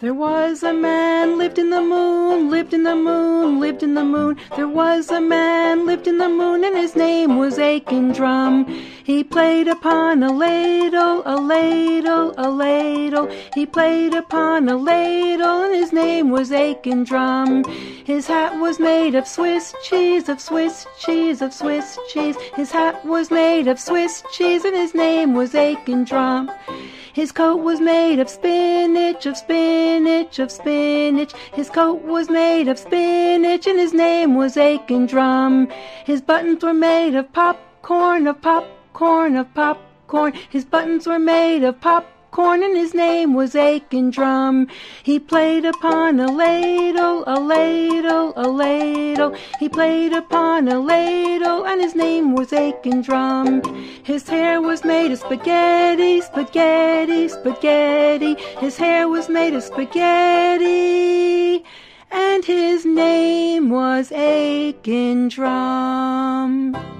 There was a man lived in the moon, lived in the moon, lived in the moon. There was a man lived in the moon, and his name was Aiken Drum. He played upon a ladle, a ladle, a ladle. He played upon a ladle, and his name was Aiken Drum. His hat was made of Swiss cheese, of Swiss cheese, of Swiss cheese. His hat was made of Swiss cheese, and his name was Aiken Drum. His coat was made of spinach, of spinach, of spinach. His coat was made of spinach, and his name was Aiken Drum. His buttons were made of popcorn, of popcorn, of popcorn. His buttons were made of popcorn corn and his name was Aiken Drum. He played upon a ladle, a ladle, a ladle. He played upon a ladle and his name was Aiken Drum. His hair was made of spaghetti, spaghetti, spaghetti. His hair was made of spaghetti and his name was Aiken Drum.